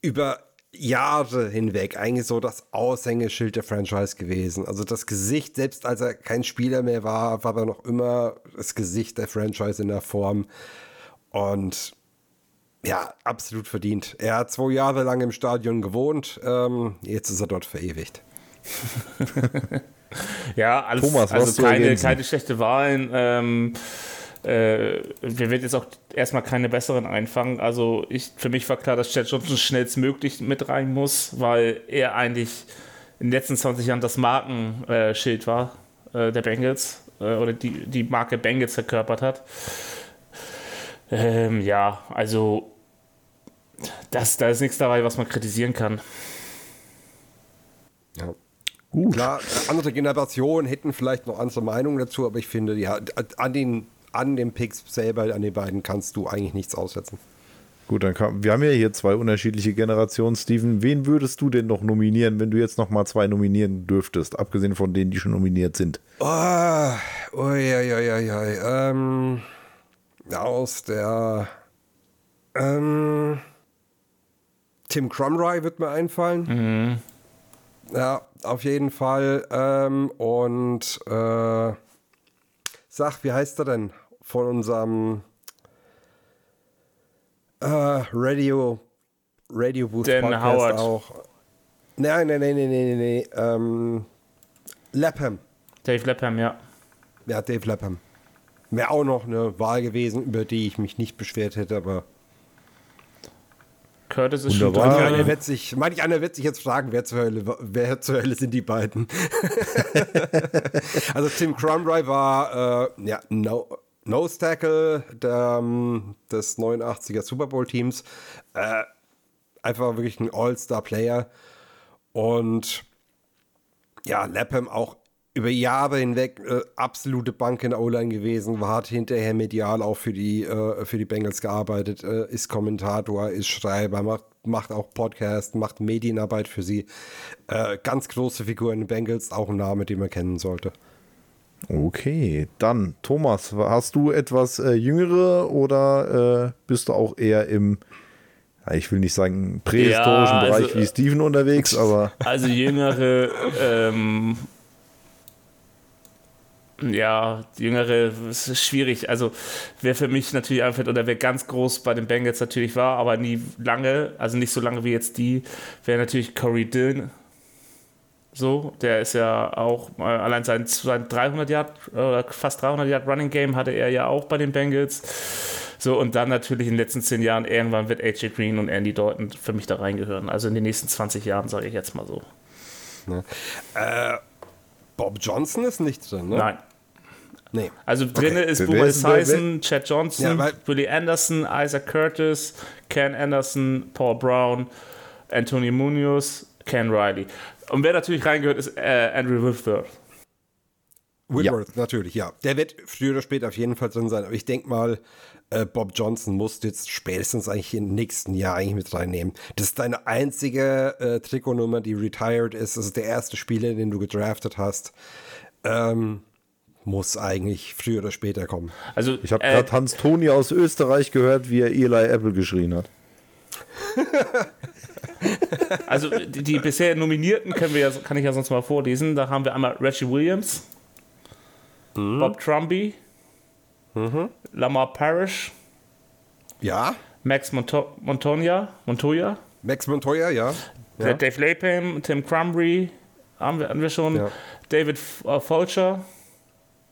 über Jahre hinweg eigentlich so das Aushängeschild der Franchise gewesen. Also das Gesicht, selbst als er kein Spieler mehr war, war er noch immer das Gesicht der Franchise in der Form. Und ja, absolut verdient. Er hat zwei Jahre lang im Stadion gewohnt. Ähm, jetzt ist er dort verewigt. ja, alles, Thomas, also keine, keine schlechte Wahlen. Ähm, äh, wir werden jetzt auch erstmal keine besseren einfangen. Also ich, für mich war klar, dass Chad Johnson schnellstmöglich mit rein muss, weil er eigentlich in den letzten 20 Jahren das Markenschild war äh, der Bengals äh, oder die, die Marke Bengals verkörpert hat. Ähm, ja, also das, da ist nichts dabei, was man kritisieren kann. Ja. Gut. Klar, andere Generationen hätten vielleicht noch andere Meinungen dazu, aber ich finde, ja, an den an den Picks selber, an den beiden, kannst du eigentlich nichts aussetzen. Gut, dann kann, wir haben ja hier zwei unterschiedliche Generationen, Steven. Wen würdest du denn noch nominieren, wenn du jetzt noch mal zwei nominieren dürftest, abgesehen von denen, die schon nominiert sind? Oh, oh ja, ja, ja, ja. Ähm, aus der ähm, Tim Cromry wird mir einfallen. Mhm. Ja, auf jeden Fall. Ähm, und äh, sag, wie heißt er denn? Von unserem äh, Radio, Radio Booth Dan Podcast Howard. auch. Nein, nein, nein, nein, nein, nein. Ähm, Lapham. Dave Lapham, ja. Ja, Dave Lapham. Wäre auch noch eine Wahl gewesen, über die ich mich nicht beschwert hätte, aber. Curtis ist schon manch einer, wird sich, manch einer wird sich jetzt fragen, wer zur Hölle, wer zur Hölle sind die beiden? also Tim Cromry war äh, ja, no, Nose Tackle der, ähm, des 89er Super Bowl Teams. Äh, einfach wirklich ein All-Star-Player. Und ja, Lapham auch über Jahre hinweg äh, absolute Bank in O-Line gewesen, war, hat hinterher medial auch für die, äh, für die Bengals gearbeitet, äh, ist Kommentator, ist Schreiber, macht, macht auch Podcast, macht Medienarbeit für sie. Äh, ganz große Figur in den Bengals, auch ein Name, den man kennen sollte. Okay, dann Thomas, hast du etwas äh, jüngere oder äh, bist du auch eher im, ich will nicht sagen prähistorischen Ja, also, Bereich wie Steven unterwegs, aber Also jüngere, ähm, ja, jüngere es ist schwierig. Also wer für mich natürlich einfällt oder wer ganz groß bei den Bengals natürlich war, aber nie lange, also nicht so lange wie jetzt die, wäre natürlich Corey Dillon. So, der ist ja auch äh, allein sein, sein 300 Yard oder fast 300 Yard Running Game hatte er ja auch bei den Bengals. So, und dann natürlich in den letzten zehn Jahren, irgendwann wird AJ Green und Andy Dalton für mich da reingehören. Also in den nächsten 20 Jahren, sage ich jetzt mal so. Äh, Bob Johnson ist nicht drin, ne? Nein. Nee. Also drinne wer ist- wer- Esiason, Chad Johnson, Ja, Willie Anderson, Isaac Curtis, Ken Anderson, Paul Brown, Anthony Munoz, Ken Riley. Und wer natürlich reingehört, ist äh, Andrew Whitworth. Whitworth, natürlich, ja. Der wird früher oder später auf jeden Fall drin sein. Aber ich denke mal, äh, Bob Johnson musst jetzt spätestens eigentlich im nächsten Jahr eigentlich mit reinnehmen. Das ist deine einzige äh, Trikotnummer, die retired ist. Das ist der erste Spieler, den du gedraftet hast. Ähm, muss eigentlich früher oder später kommen. Also, ich habe äh, gerade Hans Toni aus Österreich gehört, wie er Eli Apple geschrien hat. also die, die bisher Nominierten können wir ja, kann ich ja sonst mal vorlesen. Da haben wir einmal Reggie Williams, Mhm. Bob Trumby, Lamar Parrish, Ja, Max Monto Montoya, Montoya, Max Montoya, ja. Ja. Dave Lapham, Tim Crumbry, haben wir, haben wir schon. Ja. David äh, Fulcher,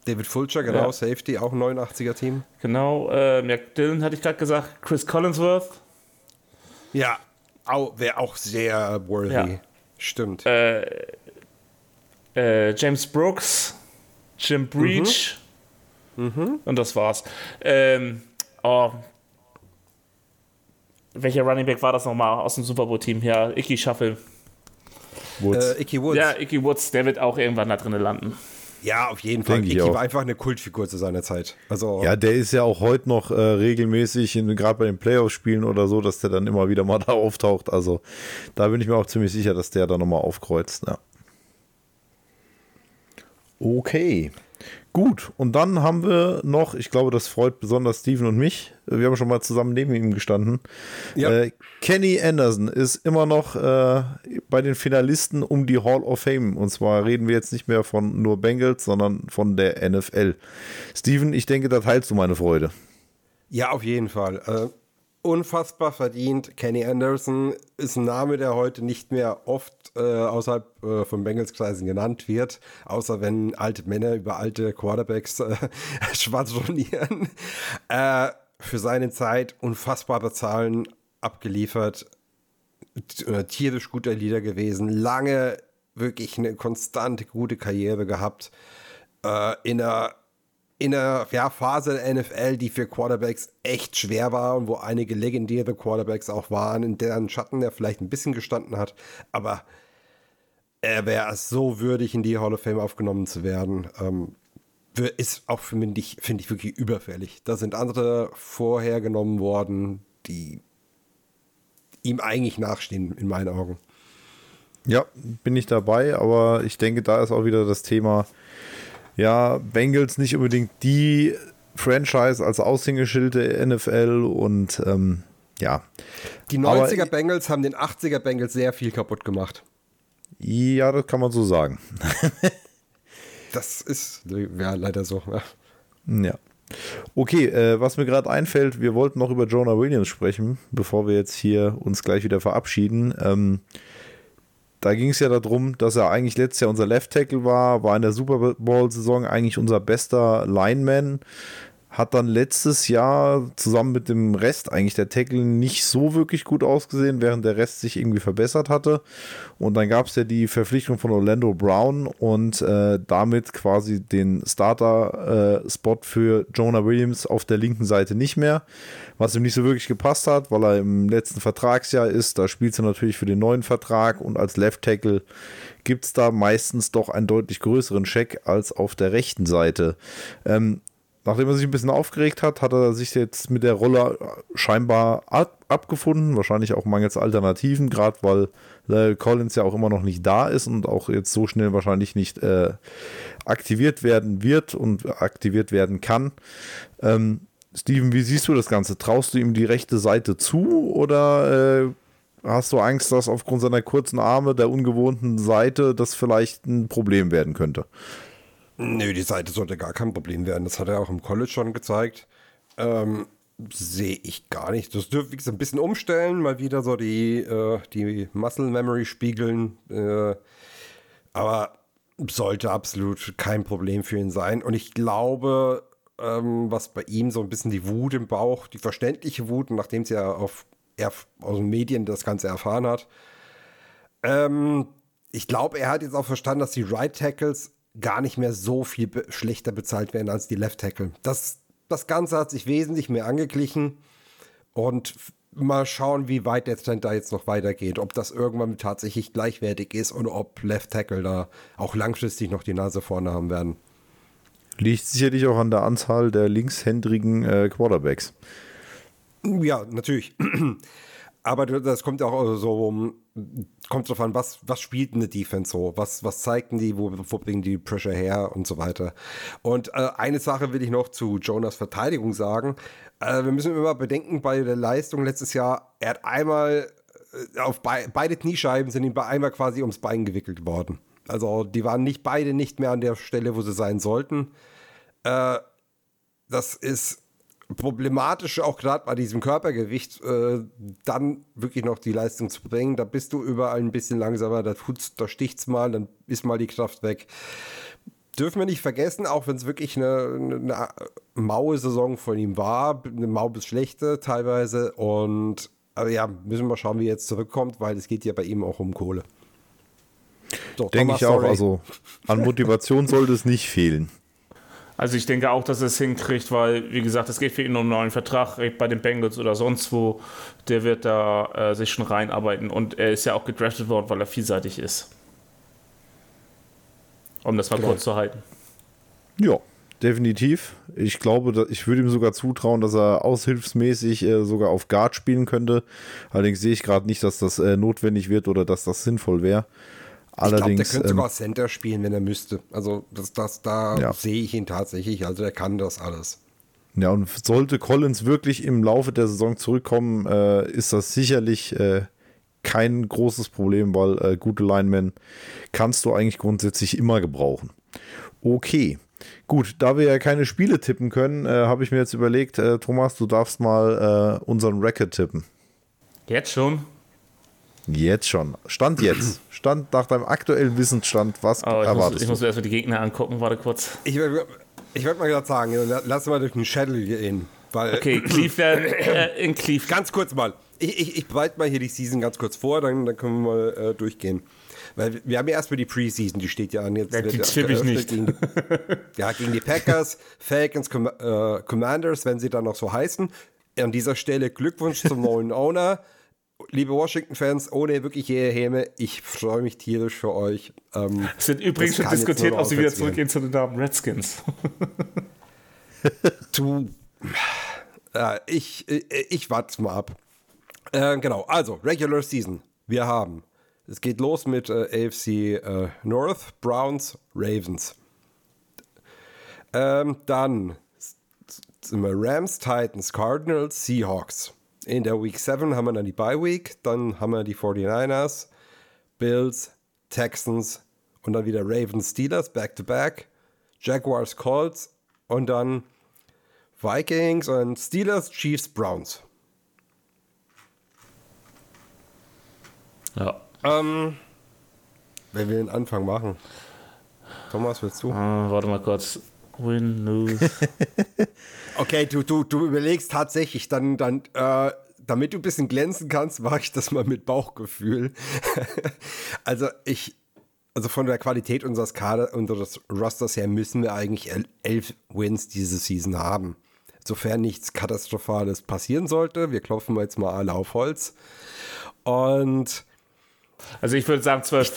David Fulcher, genau, Ja. Safety, auch ein 89er-Team. genau. Äh, Dillon hatte ich gerade gesagt. Chris Collinsworth, Ja, wäre auch sehr worthy. Ja. Stimmt. äh, James Brooks, Jim Breach. Und das war's. Ähm, oh. Welcher Running Back war das nochmal aus dem Super Bowl-Team? Ja, Icky Shuffle. Woods. Äh, Icky Woods. Ja, Icky Woods, der wird auch irgendwann da drinnen landen. Ja, auf jeden Fall. Denk ich war einfach eine Kultfigur zu seiner Zeit. Also, ja, der ist ja auch heute noch äh, regelmäßig, gerade bei den Playoff-Spielen oder so, dass der dann immer wieder mal da auftaucht. Also da bin ich mir auch ziemlich sicher, dass der da nochmal aufkreuzt. Ja. Okay. Gut, und dann haben wir noch, ich glaube, das freut besonders Steven und mich. Wir haben schon mal zusammen neben ihm gestanden. Ja. Äh, Kenny Anderson ist immer noch äh, bei den Finalisten um die Hall of Fame. Und zwar reden wir jetzt nicht mehr von nur Bengals, sondern von der NFL. Steven, ich denke, da teilst du meine Freude. Ja, auf jeden Fall. Äh, unfassbar verdient. Kenny Anderson ist ein Name, der heute nicht mehr oft äh, außerhalb äh, von Bengals-Kreisen genannt wird, außer wenn alte Männer über alte Quarterbacks äh, schwadronieren. Äh, für seine Zeit unfassbare Zahlen abgeliefert. Äh, tierisch guter Leader gewesen. Lange wirklich eine konstante gute Karriere gehabt. Äh, in einer in einer ja, Phase der NFL, die für Quarterbacks echt schwer war und wo einige legendäre Quarterbacks auch waren, in deren Schatten er vielleicht ein bisschen gestanden hat, aber er wäre so würdig, in die Hall of Fame aufgenommen zu werden. Ähm, ist auch für mich, finde ich, wirklich überfällig. Da sind andere vorher genommen worden, die ihm eigentlich nachstehen, in meinen Augen. Ja, bin ich dabei, aber ich denke, da ist auch wieder das Thema, ja, Bengals nicht unbedingt die Franchise als Aushängeschild der NFL und ähm, ja. Die Aber- 90er Bengals haben den 80er Bengals sehr viel kaputt gemacht. Ja, das kann man so sagen. Das ist ja leider so. Ja. Ja. Okay, äh, was mir gerade einfällt, wir wollten noch über Jonah Williams sprechen, bevor wir jetzt hier uns gleich wieder verabschieden. Ähm, da ging es ja darum, dass er eigentlich letztes Jahr unser Left Tackle war, war in der Super Bowl-Saison eigentlich unser bester Lineman, hat dann letztes Jahr zusammen mit dem Rest eigentlich der Tackle nicht so wirklich gut ausgesehen, während der Rest sich irgendwie verbessert hatte. Und dann gab es ja die Verpflichtung von Orlando Brown und äh, damit quasi den Starter-Spot äh, für Jonah Williams auf der linken Seite nicht mehr, was ihm nicht so wirklich gepasst hat, weil er im letzten Vertragsjahr ist. Da spielt er natürlich für den neuen Vertrag und als Left Tackle gibt es da meistens doch einen deutlich größeren Check als auf der rechten Seite. Ähm, nachdem er sich ein bisschen aufgeregt hat, hat er sich jetzt mit der Rolle scheinbar ab abgefunden. Wahrscheinlich auch mangels Alternativen, gerade weil Lyle Collins ja auch immer noch nicht da ist und auch jetzt so schnell wahrscheinlich nicht äh, aktiviert werden wird und aktiviert werden kann. Ähm, Steven, wie siehst du das Ganze? Traust du ihm die rechte Seite zu oder äh, hast du Angst, dass aufgrund seiner kurzen Arme, der ungewohnten Seite, das vielleicht ein Problem werden könnte? Nö, die Seite sollte gar kein Problem werden. Das hat er auch im College schon gezeigt. Ähm, Sehe ich gar nicht. Das dürfte ich ein bisschen umstellen, mal wieder so die, äh, die Muscle Memory spiegeln. Äh, aber sollte absolut kein Problem für ihn sein. Und ich glaube, ähm, was bei ihm so ein bisschen die Wut im Bauch, die verständliche Wut, nachdem sie ja auf, er, aus den Medien das Ganze erfahren hat, ähm, ich glaube, er hat jetzt auch verstanden, dass die Right Tackles gar nicht mehr so viel be schlechter bezahlt werden als die Left Tackle. Das, das Ganze hat sich wesentlich mehr angeglichen und mal schauen, wie weit der Trend da jetzt noch weitergeht. Ob das irgendwann tatsächlich gleichwertig ist und ob Left Tackle da auch langfristig noch die Nase vorne haben werden. Liegt sicherlich auch an der Anzahl der linkshändrigen äh, Quarterbacks. Ja, natürlich. Aber das kommt auch so, kommt drauf an, was, was spielt eine Defense so? Was, was zeigten die? Wo, wo bringen die Pressure her und so weiter? Und äh, eine Sache will ich noch zu Jonas Verteidigung sagen. Äh, wir müssen immer bedenken, bei der Leistung letztes Jahr, er hat einmal äh, auf be beide Kniescheiben sind ihm bei einmal quasi ums Bein gewickelt worden. Also die waren nicht beide nicht mehr an der Stelle, wo sie sein sollten. Äh, das ist problematisch, auch gerade bei diesem Körpergewicht, äh, dann wirklich noch die Leistung zu bringen. Da bist du überall ein bisschen langsamer, da, tut's, da sticht's mal, dann ist mal die Kraft weg. Dürfen wir nicht vergessen, auch wenn es wirklich eine, eine maue Saison von ihm war, eine mau bis schlechte teilweise. Und aber ja, müssen wir schauen, wie er jetzt zurückkommt, weil es geht ja bei ihm auch um Kohle. So, Denke ich auch, also an Motivation sollte es nicht fehlen. Also ich denke auch, dass er es hinkriegt, weil, wie gesagt, es geht für ihn um einen neuen Vertrag bei den Bengals oder sonst wo. Der wird da äh, sich schon reinarbeiten und er ist ja auch gedraftet worden, weil er vielseitig ist. Um das mal genau. kurz zu halten. Ja, definitiv. Ich glaube, ich würde ihm sogar zutrauen, dass er aushilfsmäßig äh, sogar auf Guard spielen könnte. Allerdings sehe ich gerade nicht, dass das äh, notwendig wird oder dass das sinnvoll wäre. Allerdings, ich glaube, der könnte ähm, sogar Center spielen, wenn er müsste. Also das, das, da ja. sehe ich ihn tatsächlich. Also er kann das alles. Ja, und sollte Collins wirklich im Laufe der Saison zurückkommen, äh, ist das sicherlich äh, kein großes Problem, weil äh, gute Linemen kannst du eigentlich grundsätzlich immer gebrauchen. Okay. Gut, da wir ja keine Spiele tippen können, äh, habe ich mir jetzt überlegt, äh, Thomas, du darfst mal äh, unseren Record tippen. Jetzt schon? Jetzt schon. Stand jetzt. Stand nach deinem aktuellen Wissensstand. Was oh, ich erwartest muss, Ich muss mir erstmal die Gegner angucken. Warte kurz. Ich, ich würde mal gerade sagen, lass mal durch den Schädel gehen. Weil, okay, Cleveland äh, in Cleveland. Ganz kurz mal. Ich, ich, ich bereite mal hier die Season ganz kurz vor, dann, dann können wir mal äh, durchgehen. Weil wir haben ja erstmal die Preseason, die steht ja an. Jetzt ja, die tippe ich nicht. Gegen, ja, gegen die Packers, Falcons, Com äh, Commanders, wenn sie dann noch so heißen. An dieser Stelle Glückwunsch zum neuen Owner liebe Washington-Fans, ohne wirkliche Häme, ich freue mich tierisch für euch. Ähm, es wird übrigens schon diskutiert, ob sie wieder zurückgehen zu den Namen Redskins. du, äh, ich, ich, ich warte mal ab. Äh, genau, also, Regular Season. Wir haben, es geht los mit äh, AFC äh, North, Browns, Ravens. Ähm, dann sind wir Rams, Titans, Cardinals, Seahawks. In der Week 7 haben wir dann die Bye Week, dann haben wir die 49ers, Bills, Texans und dann wieder Ravens, Steelers, back to back, Jaguars, Colts und dann Vikings und Steelers, Chiefs, Browns. Ja. Ähm, wer will den Anfang machen? Thomas, willst du? Uh, warte mal kurz. Win, lose. Okay, du, du, du überlegst tatsächlich, dann, dann, äh, damit du ein bisschen glänzen kannst, mache ich das mal mit Bauchgefühl. also ich, also von der Qualität unseres Kader, unseres Rosters her müssen wir eigentlich el- elf Wins diese Season haben. Sofern nichts Katastrophales passieren sollte. Wir klopfen jetzt mal alle auf Holz. Und Also ich würde sagen 12,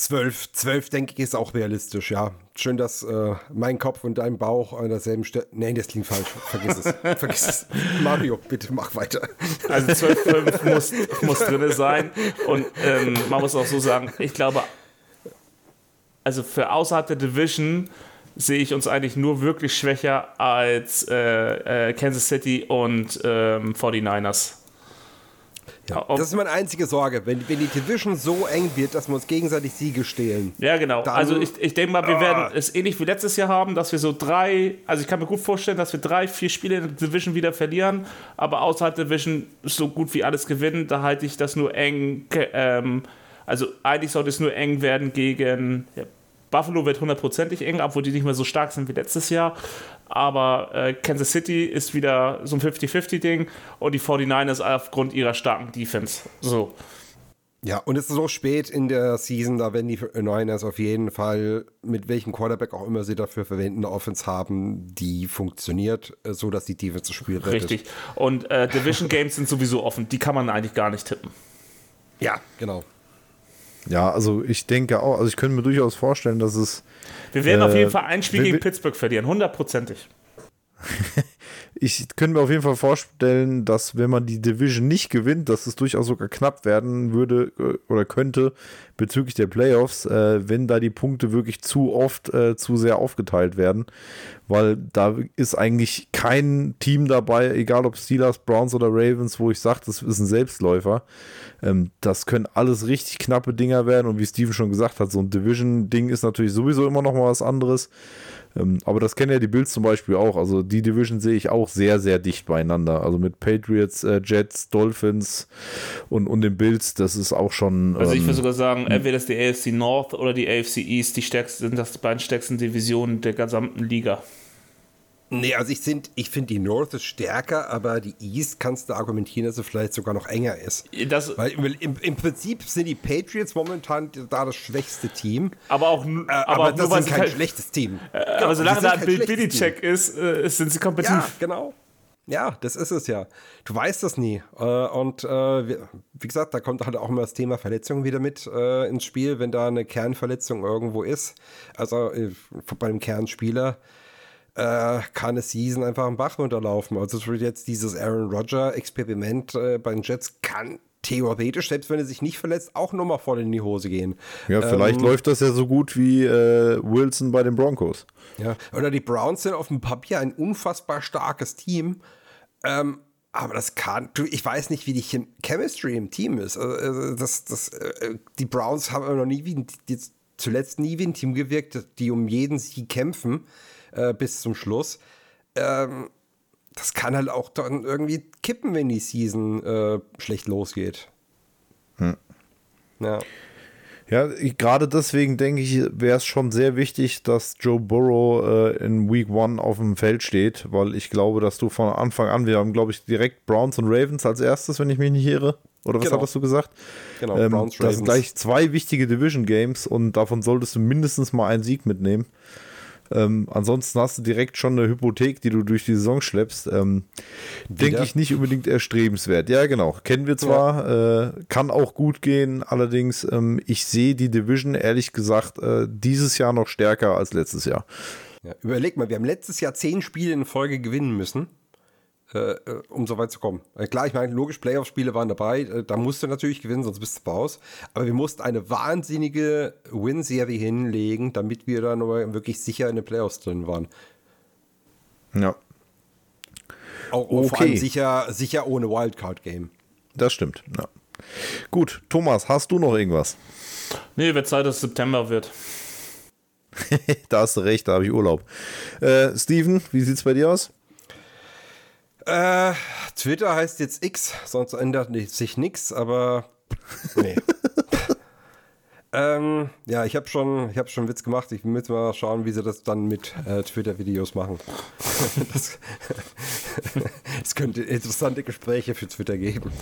12, 12 denke ich ist auch realistisch, ja. Schön, dass äh, mein Kopf und dein Bauch an derselben Stelle. Nee, das klingt falsch. Vergiss es. Vergiss es. Mario, bitte mach weiter. Also 12,5 muss, muss drin sein. Und ähm, man muss auch so sagen, ich glaube, also für außerhalb der Division sehe ich uns eigentlich nur wirklich schwächer als äh, äh, Kansas City und ähm, 49ers. Ja, das ist meine einzige Sorge. Wenn, wenn die Division so eng wird, dass wir uns gegenseitig Siege stehlen. Ja, genau. Also ich, ich denke mal, wir Ah. werden es ähnlich wie letztes Jahr haben, dass wir so drei, also ich kann mir gut vorstellen, dass wir drei, vier Spiele in der Division wieder verlieren, aber außerhalb der Division so gut wie alles gewinnen. Da halte ich das nur eng, ähm, also eigentlich sollte es nur eng werden gegen, ja, Buffalo wird hundertprozentig eng, obwohl die nicht mehr so stark sind wie letztes Jahr. Aber äh, Kansas City ist wieder so ein 50-50-Ding und die 49ers aufgrund ihrer starken Defense. So. Ja, und es ist so spät in der Season, da werden die Niners auf jeden Fall, mit welchem Quarterback auch immer sie dafür verwenden, eine Offense haben, die funktioniert, äh, so dass die Defense das Spiel rettet. Richtig. Und äh, Division Games sind sowieso offen. Die kann man eigentlich gar nicht tippen. Ja, genau. Ja, also ich denke auch, also ich könnte mir durchaus vorstellen, dass es, Wir werden Äh, auf jeden Fall ein Spiel gegen Pittsburgh verlieren, hundertprozentig. ich könnte mir auf jeden Fall vorstellen, dass wenn man die Division nicht gewinnt, dass es durchaus sogar knapp werden würde äh, oder könnte bezüglich der Playoffs, äh, wenn da die Punkte wirklich zu oft äh, zu sehr aufgeteilt werden, weil da ist eigentlich kein Team dabei, egal ob Steelers, Browns oder Ravens, wo ich sage, das ist ein Selbstläufer. Ähm, das können alles richtig knappe Dinger werden und wie Steven schon gesagt hat, so ein Division-Ding ist natürlich sowieso immer noch mal was anderes. Ähm, aber das kennen ja die Bills zum Beispiel auch. Also die Division sehe ich auch sehr, sehr dicht beieinander. Also mit Patriots, äh, Jets, Dolphins und, und den Bills, das ist auch schon. Also ich ähm, würde sogar sagen, entweder ist die AFC North oder die AFC East die stärksten, sind das die beiden stärksten Divisionen der gesamten Liga. Nee, also ich, sind- ich finde die North ist stärker, aber die East kannst du argumentieren, dass sie vielleicht sogar noch enger ist. Das, Weil im, im, Prinzip sind die Patriots momentan da das schwächste Team. aber auch, Äh, aber aber, das nur, ist kein halt, schlechtes Team. aber solange die da sind ein kein Bill schlechtes Team. Belichick ist, äh, sind sie kompetitiv. Ja, genau. Ja, das ist es ja. Du weißt das nie. Äh, Und äh, wie gesagt, da kommt halt auch immer das Thema Verletzungen wieder mit äh, ins Spiel, wenn da eine Kernverletzung irgendwo ist. Also äh, bei einem Kernspieler äh, kann eine Season einfach am Bach runterlaufen. Also es jetzt dieses Aaron Rodger-Experiment äh, bei den Jets kann theoretisch, selbst wenn er sich nicht verletzt, auch nochmal voll in die Hose gehen. ja, vielleicht ähm, läuft das ja so gut wie äh, Wilson bei den Broncos. Ja, oder die Browns sind auf dem Papier ein unfassbar starkes Team. Ähm, aber das kann, ich weiß nicht, wie die Chem Chemistry im Team ist. Also, also das, das, äh, die Browns haben noch nie wie ein, zuletzt nie wie ein Team gewirkt, die um jeden Sieg kämpfen äh, bis zum Schluss. Ähm, das kann halt auch dann irgendwie kippen, wenn die Season äh, schlecht losgeht. Ja. Ja, ich- gerade deswegen denke ich, wäre es schon sehr wichtig, dass Joe Burrow äh, in Week One auf dem Feld steht, weil ich glaube, dass du von Anfang an, wir haben, glaube ich, direkt Browns und Ravens als erstes, wenn ich mich nicht irre. Oder was Genau. hattest du gesagt? Genau, ähm, Browns, Das sind Ravens. gleich zwei wichtige Division Games und davon solltest du mindestens mal einen Sieg mitnehmen. Ähm, ansonsten hast du direkt schon eine Hypothek, die du durch die Saison schleppst. Ähm, denke ich nicht unbedingt erstrebenswert. Ja, genau. Kennen wir zwar, äh, kann auch gut gehen. Allerdings, ähm, ich sehe die Division ehrlich gesagt äh, dieses Jahr noch stärker als letztes Jahr. Ja, überleg mal, wir haben letztes Jahr zehn Spiele in Folge gewinnen müssen, äh, äh, um so weit zu kommen. Äh, klar, ich meine, logisch, Playoff-Spiele waren dabei, äh, da musst du natürlich gewinnen, sonst bist du raus. Aber wir mussten eine wahnsinnige Win-Serie hinlegen, damit wir dann aber wirklich sicher in den Playoffs drin waren. Ja, Auch auch vor Okay. allem sicher, sicher ohne Wildcard-Game. das stimmt. Ja. Gut, Thomas, hast du noch irgendwas? Nee, wird Zeit, dass es September wird. da hast du recht, da habe ich Urlaub. Äh, Steven, wie sieht's bei dir aus? Äh, Twitter heißt jetzt X, sonst ändert sich nichts, aber nee. Ähm, ja, ich habe schon, ich hab schon einen Witz gemacht. Ich muss mal schauen, wie sie das dann mit äh, Twitter-Videos machen. das, es könnte interessante Gespräche für Twitter geben.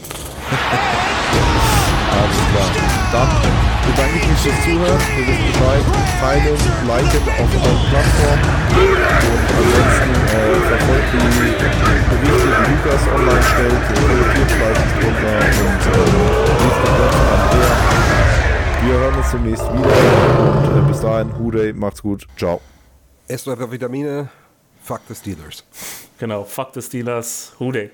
Alles klar. Dann bedanke ich mich fürs Zuhören. Wir wissen Bescheid. Teilen, liken auf euren Plattformen. Und ansonsten äh, verfolgt die Berichte, die Lukas online stellt. Kommentiert fleißig drunter und äh, liest den Andrea. Wir hören uns demnächst wieder. Und äh, bis dahin, Huday, macht's gut. Ciao. Esst eure Vitamine. Fuck the Steelers. Genau, fuck the Steelers, Day.